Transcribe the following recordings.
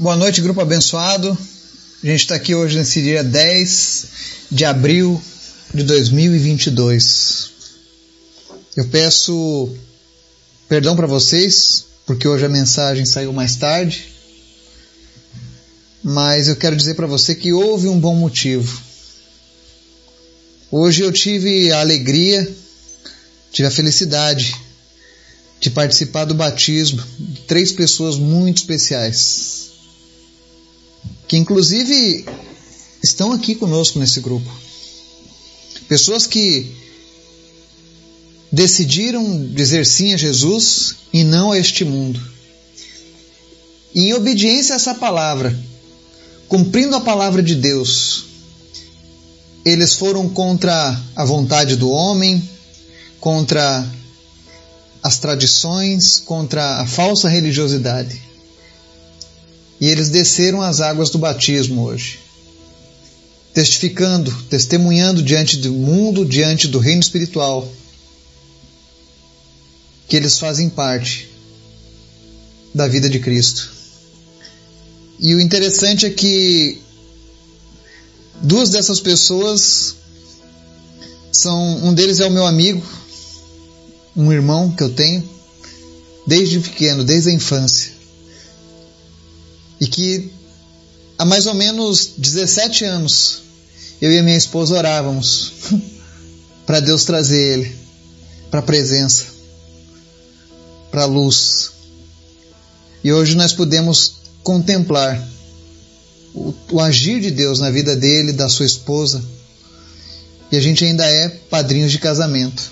Boa noite, grupo abençoado. A gente está aqui hoje nesse dia 10 de abril de 2022. Eu peço perdão para vocês, porque hoje a mensagem saiu mais tarde, mas eu quero dizer para você que houve um bom motivo. Hoje eu tive a alegria, tive a felicidade de participar do batismo de três pessoas muito especiais que inclusive estão aqui conosco nesse grupo. Pessoas que decidiram dizer sim a Jesus e não a este mundo. E em obediência a essa palavra, cumprindo a palavra de Deus, eles foram contra a vontade do homem, contra as tradições, contra a falsa religiosidade. E eles desceram as águas do batismo hoje, testificando, testemunhando diante do mundo, diante do reino espiritual, que eles fazem parte da vida de Cristo. E o interessante é que duas dessas pessoas são um deles é o meu amigo, um irmão que eu tenho desde pequeno, desde a infância e que há mais ou menos 17 anos eu e a minha esposa orávamos para Deus trazer ele para a presença, para a luz. E hoje nós podemos contemplar o, o, agir de Deus na vida dele, da sua esposa. E a gente ainda é padrinhos de casamento.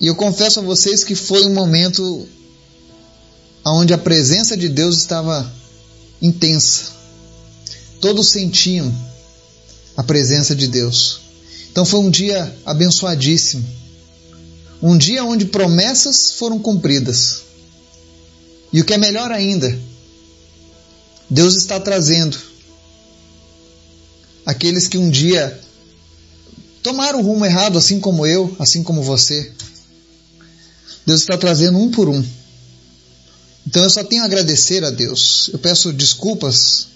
E eu confesso a vocês que foi um momento onde a presença de Deus estava intensa. Todos sentiam a presença de Deus. Então foi um dia abençoadíssimo. Um dia onde promessas foram cumpridas. E o que é melhor ainda, Deus está trazendo aqueles que um dia tomaram o rumo errado, assim como eu, assim como você. Deus está trazendo um por um então eu só tenho a agradecer a Deus. Eu peço desculpas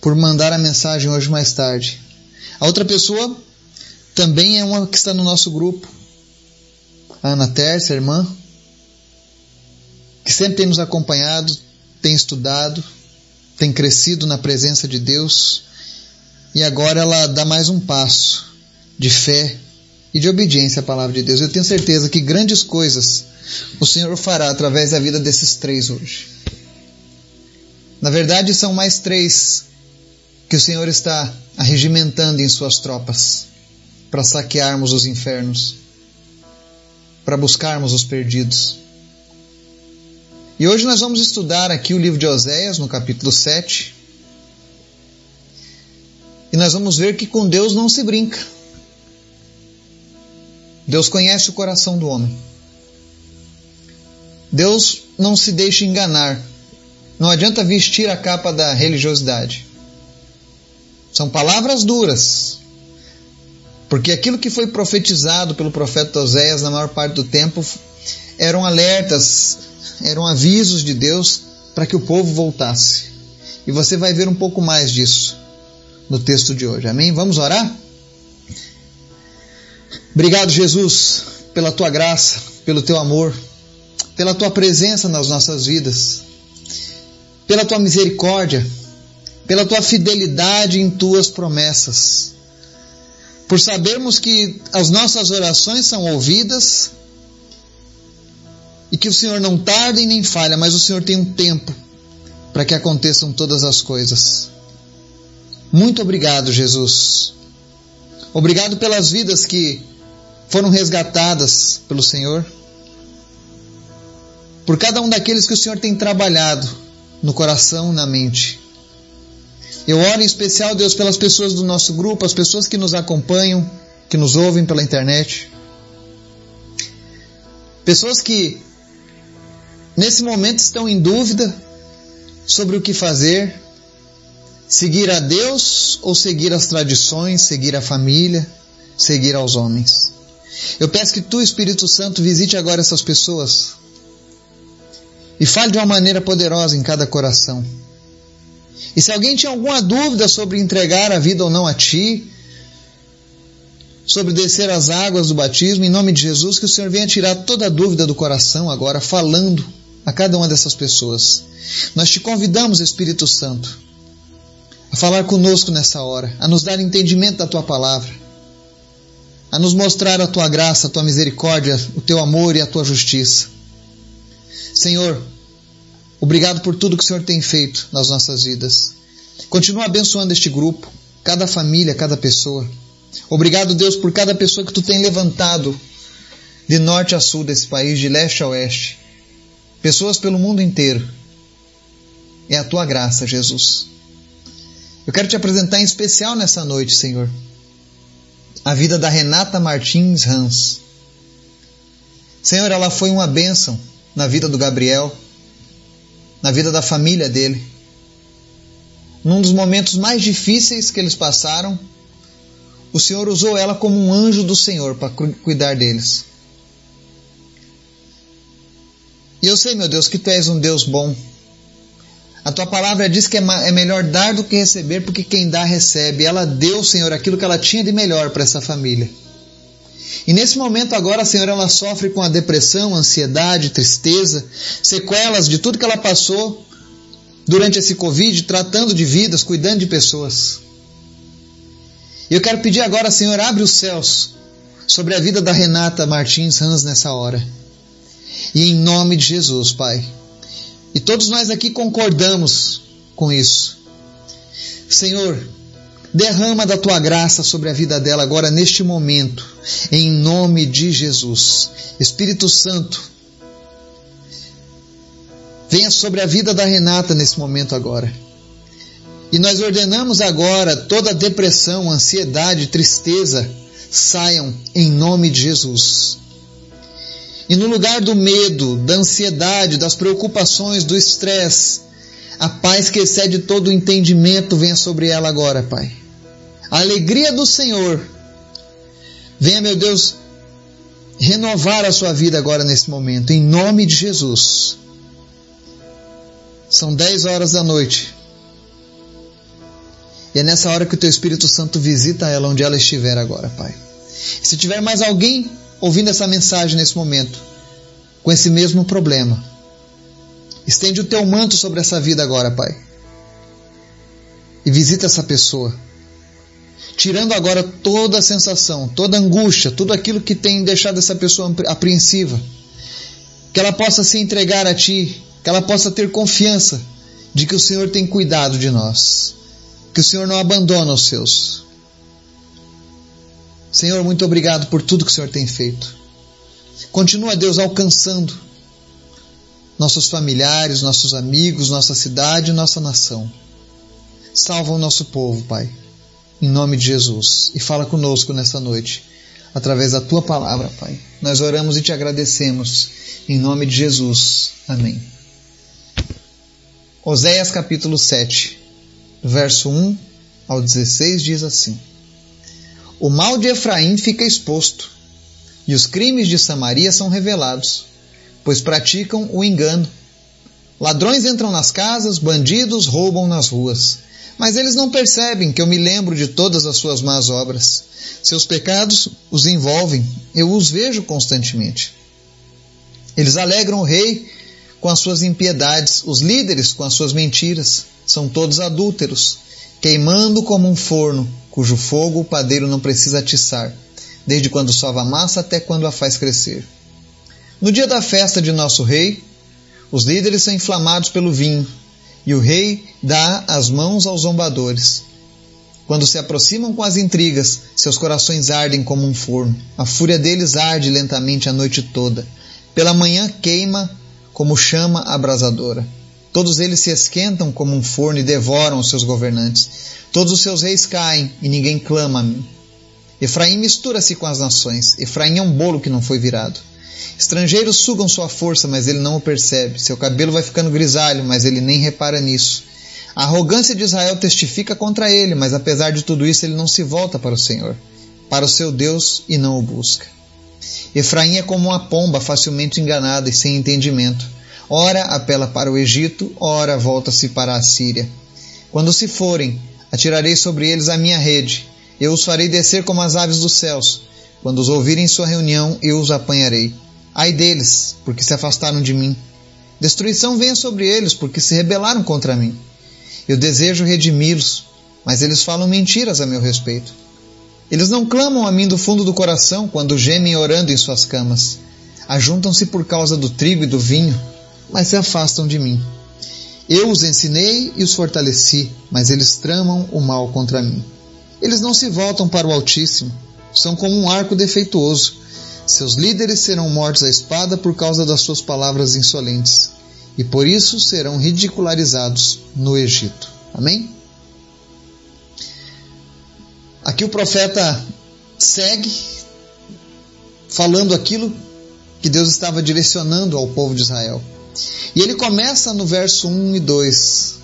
por mandar a mensagem hoje mais tarde. A outra pessoa também é uma que está no nosso grupo. A Ana Tércia, a irmã, que sempre tem nos acompanhado, tem estudado, tem crescido na presença de Deus e agora ela dá mais um passo de fé e de obediência à palavra de Deus. Eu tenho certeza que grandes coisas o Senhor fará através da vida desses três hoje. Na verdade, são mais três que o Senhor está arregimentando em suas tropas para saquearmos os infernos, para buscarmos os perdidos. E hoje nós vamos estudar aqui o livro de Oséias, no capítulo 7. E nós vamos ver que com Deus não se brinca. Deus conhece o coração do homem. Deus não se deixa enganar. Não adianta vestir a capa da religiosidade. São palavras duras. Porque aquilo que foi profetizado pelo profeta Oséias na maior parte do tempo eram alertas, eram avisos de Deus para que o povo voltasse. E você vai ver um pouco mais disso no texto de hoje. Amém? Vamos orar? Obrigado, Jesus, pela tua graça, pelo teu amor pela tua presença nas nossas vidas, pela tua misericórdia, pela tua fidelidade em tuas promessas, por sabermos que as nossas orações são ouvidas e que o Senhor não tarda e nem falha, mas o Senhor tem um tempo para que aconteçam todas as coisas. Muito obrigado, Jesus. Obrigado pelas vidas que foram resgatadas pelo Senhor por cada um daqueles que o Senhor tem trabalhado no coração, na mente. Eu oro em especial, Deus, pelas pessoas do nosso grupo, as pessoas que nos acompanham, que nos ouvem pela internet. Pessoas que nesse momento estão em dúvida sobre o que fazer, seguir a Deus ou seguir as tradições, seguir a família, seguir aos homens. Eu peço que tu, Espírito Santo, visite agora essas pessoas e fale de uma maneira poderosa em cada coração. E se alguém tinha alguma dúvida sobre entregar a vida ou não a Ti, sobre descer as águas do batismo, em nome de Jesus, que o Senhor venha tirar toda a dúvida do coração agora, falando a cada uma dessas pessoas. Nós te convidamos, Espírito Santo, a falar conosco nessa hora, a nos dar entendimento da tua palavra, a nos mostrar a tua graça, a tua misericórdia, o teu amor e a tua justiça. Senhor, obrigado por tudo que o Senhor tem feito nas nossas vidas. Continua abençoando este grupo, cada família, cada pessoa. Obrigado, Deus, por cada pessoa que tu tem levantado de norte a sul desse país, de leste a oeste. Pessoas pelo mundo inteiro. É a tua graça, Jesus. Eu quero te apresentar em especial nessa noite, Senhor, a vida da Renata Martins Hans. Senhor, ela foi uma bênção na vida do Gabriel, na vida da família dele. Num dos momentos mais difíceis que eles passaram, o Senhor usou ela como um anjo do Senhor para cuidar deles. E eu sei, meu Deus, que tu és um Deus bom. A tua palavra diz que é, é melhor dar do que receber, porque quem dá recebe. Ela deu, Senhor, aquilo que ela tinha de melhor para essa família. E nesse momento agora, Senhor, ela sofre com a depressão, ansiedade, tristeza, sequelas de tudo que ela passou durante esse Covid, tratando de vidas, cuidando de pessoas. E eu quero pedir agora, Senhor, abre os céus sobre a vida da Renata Martins Hans nessa hora. E em nome de Jesus, Pai. E todos nós aqui concordamos com isso. Senhor, derrama da tua graça sobre a vida dela agora neste momento, em nome de Jesus. Espírito Santo, venha sobre a vida da Renata nesse momento agora. E nós ordenamos agora toda depressão, ansiedade, tristeza saiam em nome de Jesus. E no lugar do medo, da ansiedade, das preocupações, do estresse, a paz que excede todo o entendimento venha sobre ela agora, Pai. A alegria do Senhor venha, meu Deus, renovar a sua vida agora nesse momento, em nome de Jesus. São 10 horas da noite. E é nessa hora que o teu Espírito Santo visita ela onde ela estiver agora, Pai. Se tiver mais alguém ouvindo essa mensagem nesse momento, com esse mesmo problema, estende o teu manto sobre essa vida agora, Pai. E visita essa pessoa. Tirando agora toda a sensação, toda a angústia, tudo aquilo que tem deixado essa pessoa apreensiva. Que ela possa se entregar a Ti, que ela possa ter confiança de que o Senhor tem cuidado de nós que o Senhor não abandona os seus. Senhor, muito obrigado por tudo que o Senhor tem feito. Continua, Deus, alcançando nossos familiares, nossos amigos, nossa cidade nossa nação. Salva o nosso povo, Pai, em nome de Jesus. E fala conosco nessa noite, através da tua palavra, Pai. Nós oramos e te agradecemos, em nome de Jesus. Amém. Oséias capítulo 7 verso 1 ao 16 diz assim: O mal de Efraim fica exposto, e os crimes de Samaria são revelados, pois praticam o engano. Ladrões entram nas casas, bandidos roubam nas ruas. Mas eles não percebem que eu me lembro de todas as suas más obras. Seus pecados os envolvem, eu os vejo constantemente. Eles alegram o rei com as suas impiedades, os líderes com as suas mentiras são todos adúlteros, queimando como um forno, cujo fogo o padeiro não precisa atiçar, desde quando sova a massa até quando a faz crescer. No dia da festa de nosso rei, os líderes são inflamados pelo vinho, e o rei dá as mãos aos zombadores. Quando se aproximam com as intrigas, seus corações ardem como um forno. A fúria deles arde lentamente a noite toda. Pela manhã queima como chama abrasadora. Todos eles se esquentam como um forno e devoram os seus governantes. Todos os seus reis caem e ninguém clama a mim. Efraim mistura-se com as nações. Efraim é um bolo que não foi virado. Estrangeiros sugam sua força, mas ele não o percebe. Seu cabelo vai ficando grisalho, mas ele nem repara nisso. A arrogância de Israel testifica contra ele, mas apesar de tudo isso, ele não se volta para o Senhor, para o seu Deus e não o busca. Efraim é como uma pomba facilmente enganada e sem entendimento Ora apela para o Egito, ora volta-se para a Síria. Quando se forem, atirarei sobre eles a minha rede, eu os farei descer como as aves dos céus. Quando os ouvirem em sua reunião, eu os apanharei. Ai deles, porque se afastaram de mim. Destruição venha sobre eles, porque se rebelaram contra mim. Eu desejo redimi-los, mas eles falam mentiras a meu respeito. Eles não clamam a mim do fundo do coração quando gemem orando em suas camas. Ajuntam-se por causa do trigo e do vinho, mas se afastam de mim. Eu os ensinei e os fortaleci, mas eles tramam o mal contra mim. Eles não se voltam para o Altíssimo, são como um arco defeituoso. Seus líderes serão mortos à espada por causa das suas palavras insolentes, e por isso serão ridicularizados no Egito. Amém? Aqui o profeta segue falando aquilo que Deus estava direcionando ao povo de Israel. E ele começa no verso 1 e 2,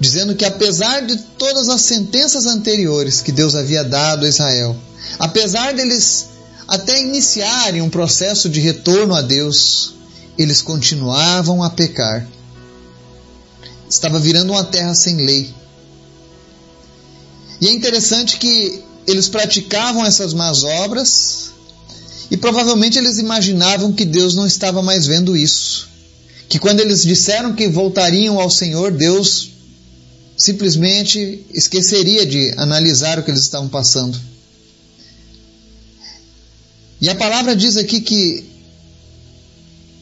dizendo que apesar de todas as sentenças anteriores que Deus havia dado a Israel, apesar deles até iniciarem um processo de retorno a Deus, eles continuavam a pecar. Estava virando uma terra sem lei. E é interessante que eles praticavam essas más obras e provavelmente eles imaginavam que Deus não estava mais vendo isso. Que quando eles disseram que voltariam ao Senhor, Deus simplesmente esqueceria de analisar o que eles estavam passando. E a palavra diz aqui que,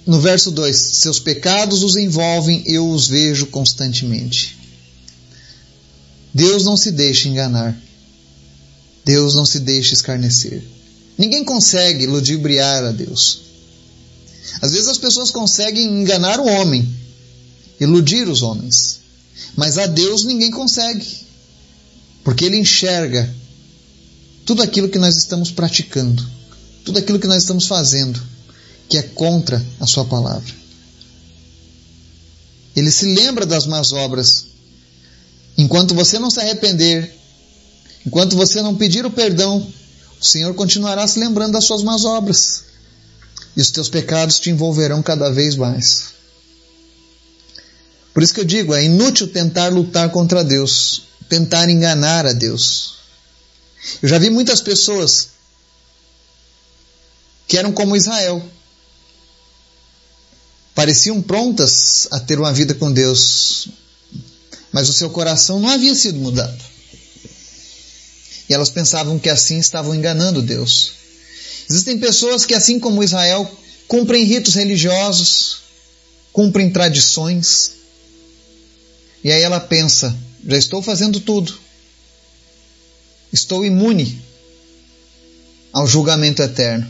no verso 2: Seus pecados os envolvem, eu os vejo constantemente. Deus não se deixa enganar. Deus não se deixa escarnecer. Ninguém consegue ludibriar a Deus. Às vezes as pessoas conseguem enganar o homem, iludir os homens, mas a Deus ninguém consegue, porque Ele enxerga tudo aquilo que nós estamos praticando, tudo aquilo que nós estamos fazendo, que é contra a Sua palavra. Ele se lembra das más obras. Enquanto você não se arrepender, enquanto você não pedir o perdão, o Senhor continuará se lembrando das suas más obras. E os teus pecados te envolverão cada vez mais. Por isso que eu digo, é inútil tentar lutar contra Deus, tentar enganar a Deus. Eu já vi muitas pessoas que eram como Israel. Pareciam prontas a ter uma vida com Deus, mas o seu coração não havia sido mudado. E elas pensavam que assim estavam enganando Deus. Existem pessoas que, assim como Israel, cumprem ritos religiosos, cumprem tradições, e aí ela pensa: já estou fazendo tudo, estou imune ao julgamento eterno.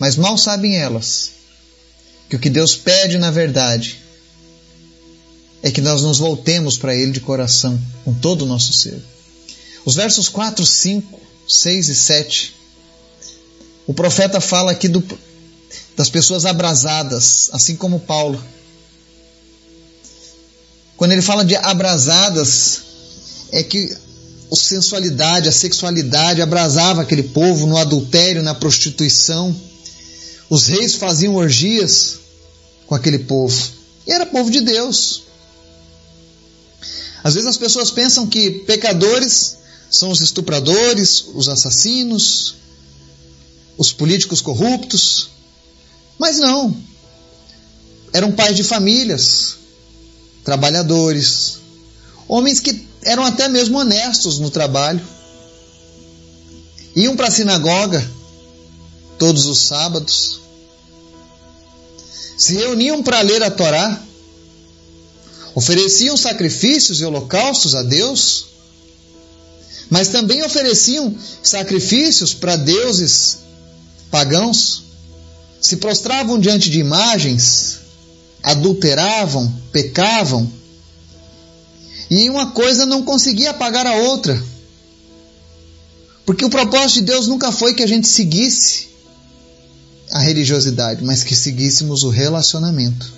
Mas mal sabem elas que o que Deus pede na verdade é que nós nos voltemos para Ele de coração, com todo o nosso ser. Os versos 4, 5, 6 e 7, o profeta fala aqui do, das pessoas abrasadas, assim como Paulo. Quando ele fala de abrasadas, é que a sensualidade, a sexualidade abrasava aquele povo no adultério, na prostituição. Os reis faziam orgias com aquele povo. E era povo de Deus. Às vezes as pessoas pensam que pecadores são os estupradores, os assassinos, os políticos corruptos. Mas não. Eram pais de famílias, trabalhadores, homens que eram até mesmo honestos no trabalho. Iam para a sinagoga todos os sábados. Se reuniam para ler a Torá. Ofereciam sacrifícios e holocaustos a Deus mas também ofereciam sacrifícios para deuses pagãos, se prostravam diante de imagens, adulteravam, pecavam, e uma coisa não conseguia apagar a outra. Porque o propósito de Deus nunca foi que a gente seguisse a religiosidade, mas que seguíssemos o relacionamento.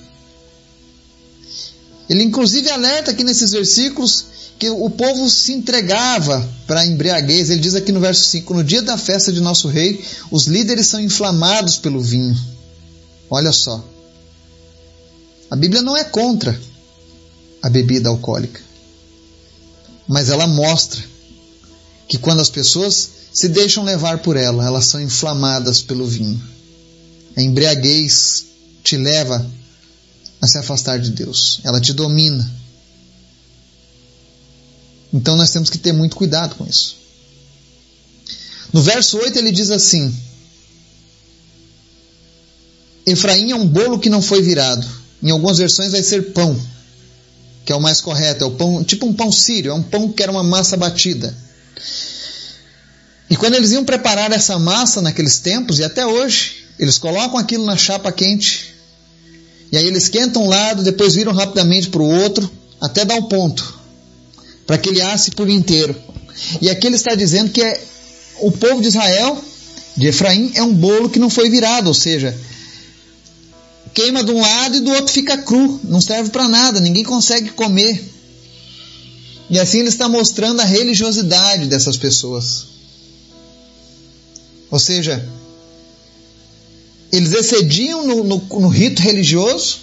Ele inclusive alerta aqui nesses versículos que o povo se entregava para a embriaguez. Ele diz aqui no verso 5: No dia da festa de nosso rei, os líderes são inflamados pelo vinho. Olha só. A Bíblia não é contra a bebida alcoólica, mas ela mostra que quando as pessoas se deixam levar por ela, elas são inflamadas pelo vinho. A embriaguez te leva a se afastar de Deus, ela te domina. Então nós temos que ter muito cuidado com isso. No verso 8 ele diz assim: Efraim é um bolo que não foi virado. Em algumas versões vai ser pão, que é o mais correto. É o pão, tipo um pão sírio, é um pão que era uma massa batida. E quando eles iam preparar essa massa naqueles tempos, e até hoje, eles colocam aquilo na chapa quente, e aí eles esquentam um lado, depois viram rapidamente para o outro, até dar o ponto, para que ele asse por inteiro. E aqui ele está dizendo que é, o povo de Israel, de Efraim, é um bolo que não foi virado, ou seja, queima de um lado e do outro fica cru, não serve para nada, ninguém consegue comer. E assim ele está mostrando a religiosidade dessas pessoas. Ou seja, eles excediam no, no, no rito religioso,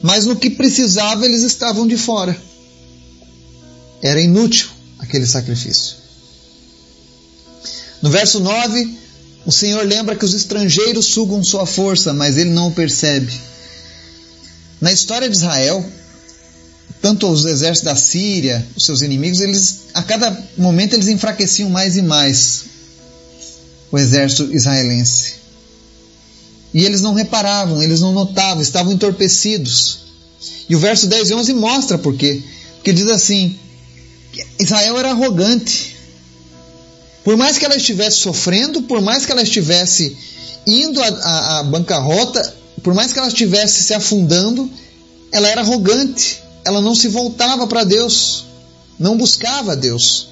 mas no que precisava eles estavam de fora. Era inútil aquele sacrifício. No verso 9, o Senhor lembra que os estrangeiros sugam sua força, mas ele não o percebe. Na história de Israel, tanto os exércitos da Síria, os seus inimigos, eles a cada momento eles enfraqueciam mais e mais o exército israelense. E eles não reparavam, eles não notavam, estavam entorpecidos. E o verso 10 e 11 mostra por quê. Porque diz assim: Israel era arrogante, por mais que ela estivesse sofrendo, por mais que ela estivesse indo à, bancarrota, por mais que ela estivesse se afundando, ela era arrogante, ela não se voltava para Deus, não buscava Deus.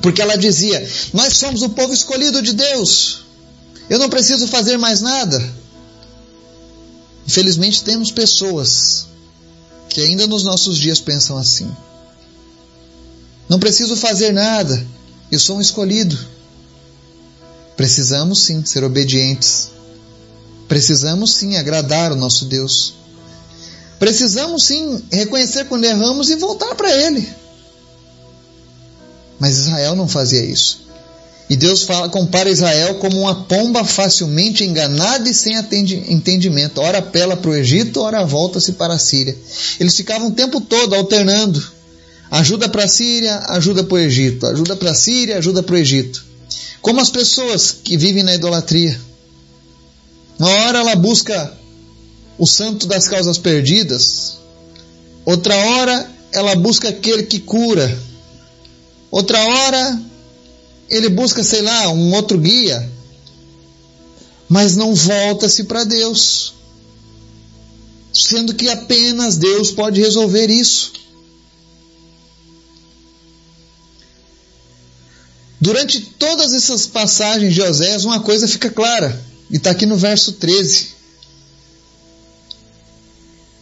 Porque ela dizia: Nós somos o povo escolhido de Deus, eu não preciso fazer mais nada. Infelizmente, temos pessoas que ainda nos nossos dias pensam assim. Não preciso fazer nada. Eu sou um escolhido. Precisamos sim ser obedientes. Precisamos sim agradar o nosso Deus. Precisamos sim reconhecer quando erramos e voltar para Ele. Mas Israel não fazia isso. E Deus fala, compara Israel como uma pomba facilmente enganada e sem entendimento. Ora apela para o Egito, ora volta-se para a Síria. Eles ficavam o tempo todo alternando Ajuda para a Síria, ajuda para o Egito. Ajuda para a Síria, ajuda para o Egito. Como as pessoas que vivem na idolatria. Uma hora ela busca o santo das causas perdidas. Outra hora ela busca aquele que cura. Outra hora ele busca, sei lá, um outro guia. Mas não volta-se para Deus. Sendo que apenas Deus pode resolver isso. Durante todas essas passagens de Oséias, uma coisa fica clara, e está aqui no verso 13.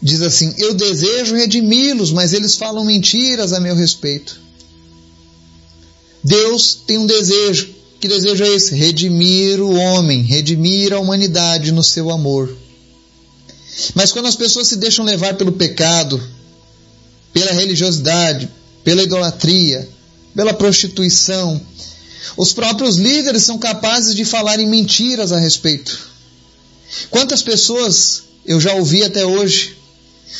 Diz assim: Eu desejo redimi-los, mas eles falam mentiras a meu respeito. Deus tem um desejo. Que desejo é esse? Redimir o homem, redimir a humanidade no seu amor. Mas quando as pessoas se deixam levar pelo pecado, pela religiosidade, pela idolatria, pela prostituição, os próprios líderes são capazes de falar em mentiras a respeito. Quantas pessoas eu já ouvi até hoje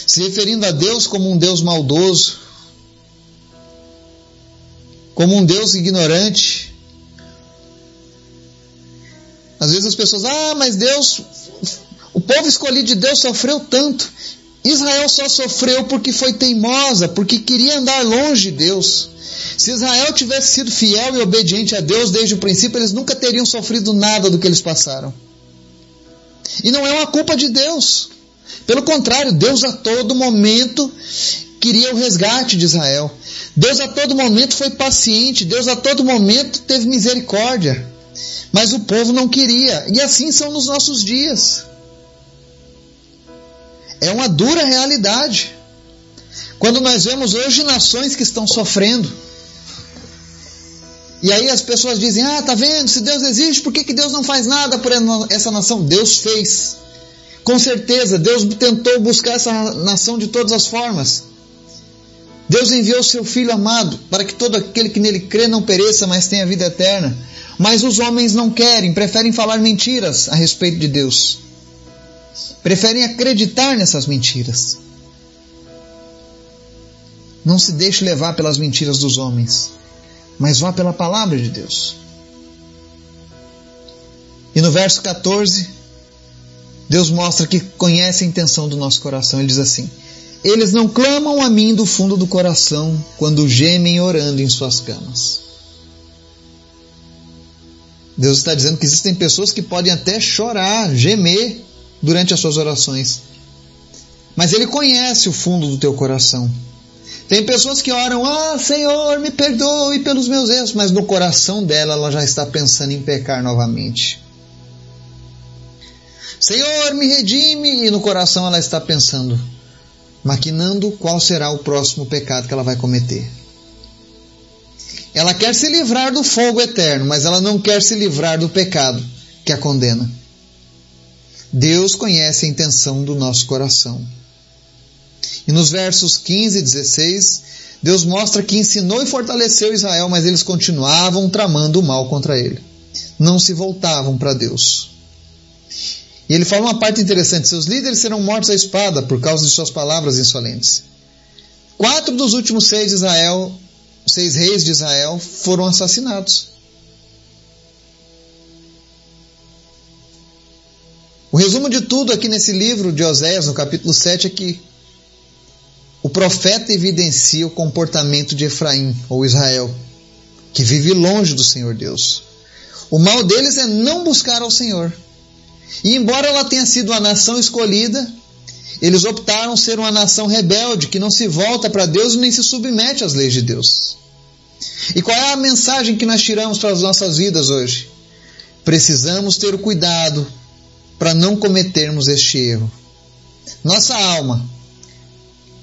se referindo a Deus como um Deus maldoso, como um Deus ignorante. Às vezes as pessoas, ah, mas Deus, o povo escolhido de Deus sofreu tanto. Israel só sofreu porque foi teimosa, porque queria andar longe de Deus. Se Israel tivesse sido fiel e obediente a Deus desde o princípio, eles nunca teriam sofrido nada do que eles passaram. E não é uma culpa de Deus. Pelo contrário, Deus a todo momento queria o resgate de Israel. Deus a todo momento foi paciente, Deus a todo momento teve misericórdia. Mas o povo não queria. E assim são nos nossos dias. É uma dura realidade. Quando nós vemos hoje nações que estão sofrendo, e aí as pessoas dizem: Ah, tá vendo? Se Deus existe, por que, que Deus não faz nada por essa nação? Deus fez. Com certeza, Deus tentou buscar essa nação de todas as formas. Deus enviou seu Filho amado para que todo aquele que nele crê não pereça, mas tenha vida eterna. Mas os homens não querem, preferem falar mentiras a respeito de Deus. Preferem acreditar nessas mentiras. Não se deixe levar pelas mentiras dos homens, mas vá pela palavra de Deus. E no verso 14, Deus mostra que conhece a intenção do nosso coração. Ele diz assim: Eles não clamam a mim do fundo do coração quando gemem orando em suas camas. Deus está dizendo que existem pessoas que podem até chorar, gemer durante as suas orações. Mas Ele conhece o fundo do teu coração. Tem pessoas que oram, ah, Senhor, me perdoe pelos meus erros, mas no coração dela ela já está pensando em pecar novamente. Senhor, me redime, e no coração ela está pensando, maquinando qual será o próximo pecado que ela vai cometer. Ela quer se livrar do fogo eterno, mas ela não quer se livrar do pecado que a condena. Deus conhece a intenção do nosso coração. E nos versos 15 e 16, Deus mostra que ensinou e fortaleceu Israel, mas eles continuavam tramando o mal contra ele. Não se voltavam para Deus. E ele fala uma parte interessante: seus líderes serão mortos à espada por causa de suas palavras insolentes. Quatro dos últimos seis de Israel, seis reis de Israel, foram assassinados. O resumo de tudo aqui nesse livro de Oséias, no capítulo 7, é que o profeta evidencia o comportamento de Efraim, ou Israel, que vive longe do Senhor Deus. O mal deles é não buscar ao Senhor. E embora ela tenha sido uma nação escolhida, eles optaram ser uma nação rebelde que não se volta para Deus nem se submete às leis de Deus. E qual é a mensagem que nós tiramos para as nossas vidas hoje? Precisamos ter o cuidado para não cometermos este erro. Nossa alma,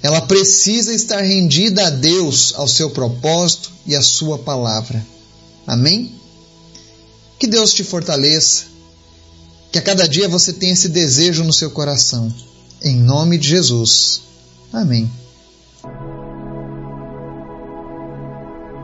ela precisa estar rendida a Deus, ao seu propósito e à sua palavra. Amém? Que Deus te fortaleça que a cada dia você tenha esse desejo no seu coração. Em nome de Jesus. Amém.